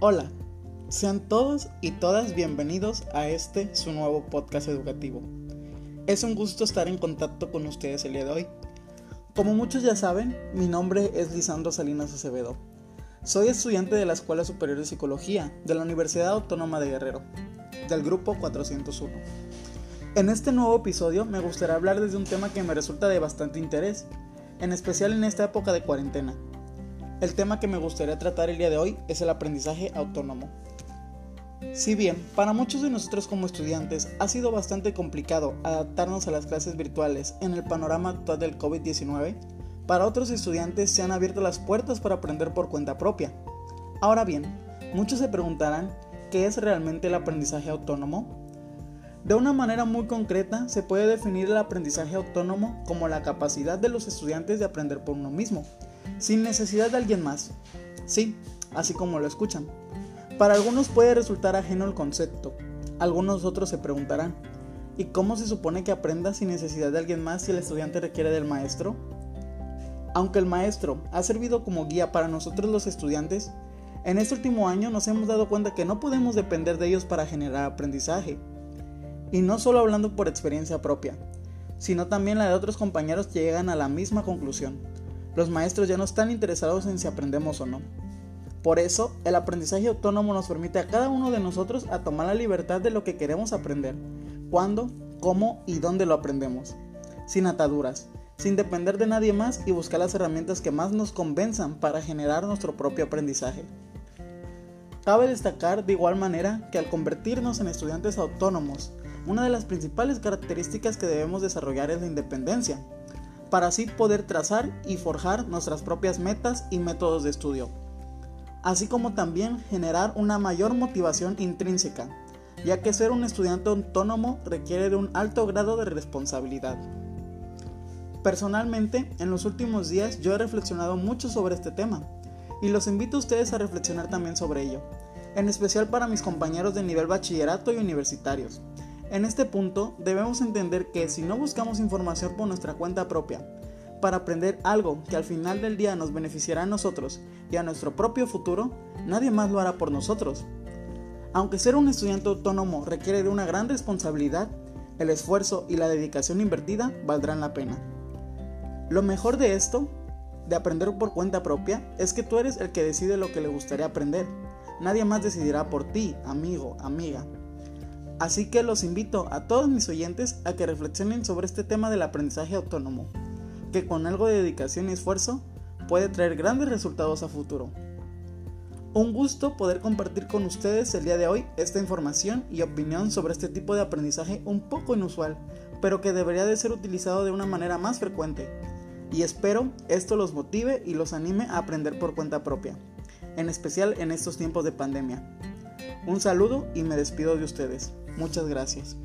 Hola, sean todos y todas bienvenidos a este su nuevo podcast educativo. Es un gusto estar en contacto con ustedes el día de hoy. Como muchos ya saben, mi nombre es Lisandro Salinas Acevedo. Soy estudiante de la Escuela Superior de Psicología de la Universidad Autónoma de Guerrero, del grupo 401. En este nuevo episodio me gustaría hablar desde un tema que me resulta de bastante interés, en especial en esta época de cuarentena. El tema que me gustaría tratar el día de hoy es el aprendizaje autónomo. Si bien para muchos de nosotros como estudiantes ha sido bastante complicado adaptarnos a las clases virtuales en el panorama actual del COVID-19, para otros estudiantes se han abierto las puertas para aprender por cuenta propia. Ahora bien, muchos se preguntarán qué es realmente el aprendizaje autónomo. De una manera muy concreta, se puede definir el aprendizaje autónomo como la capacidad de los estudiantes de aprender por uno mismo, sin necesidad de alguien más. Sí, así como lo escuchan. Para algunos puede resultar ajeno el concepto. Algunos otros se preguntarán, ¿y cómo se supone que aprenda sin necesidad de alguien más si el estudiante requiere del maestro? Aunque el maestro ha servido como guía para nosotros los estudiantes, en este último año nos hemos dado cuenta que no podemos depender de ellos para generar aprendizaje. Y no solo hablando por experiencia propia, sino también la de otros compañeros que llegan a la misma conclusión. Los maestros ya no están interesados en si aprendemos o no. Por eso, el aprendizaje autónomo nos permite a cada uno de nosotros tomar la libertad de lo que queremos aprender, cuándo, cómo y dónde lo aprendemos, sin ataduras, sin depender de nadie más y buscar las herramientas que más nos convenzan para generar nuestro propio aprendizaje. Cabe destacar de igual manera que al convertirnos en estudiantes autónomos, una de las principales características que debemos desarrollar es la independencia, para así poder trazar y forjar nuestras propias metas y métodos de estudio, así como también generar una mayor motivación intrínseca, ya que ser un estudiante autónomo requiere de un alto grado de responsabilidad. Personalmente, en los últimos días yo he reflexionado mucho sobre este tema, y los invito a ustedes a reflexionar también sobre ello, en especial para mis compañeros de nivel bachillerato y universitarios, en este punto debemos entender que si no buscamos información por nuestra cuenta propia, para aprender algo que al final del día nos beneficiará a nosotros y a nuestro propio futuro, nadie más lo hará por nosotros. Aunque ser un estudiante autónomo requiere de una gran responsabilidad, el esfuerzo y la dedicación invertida valdrán la pena. Lo mejor de esto, de aprender por cuenta propia, es que tú eres el que decide lo que le gustaría aprender. Nadie más decidirá por ti, amigo, amiga. Así que los invito a todos mis oyentes a que reflexionen sobre este tema del aprendizaje autónomo, que con algo de dedicación y esfuerzo puede traer grandes resultados a futuro. Un gusto poder compartir con ustedes el día de hoy esta información y opinión sobre este tipo de aprendizaje un poco inusual, pero que debería de ser utilizado de una manera más frecuente. Y espero esto los motive y los anime a aprender por cuenta propia, en especial en estos tiempos de pandemia. Un saludo y me despido de ustedes. Muchas gracias.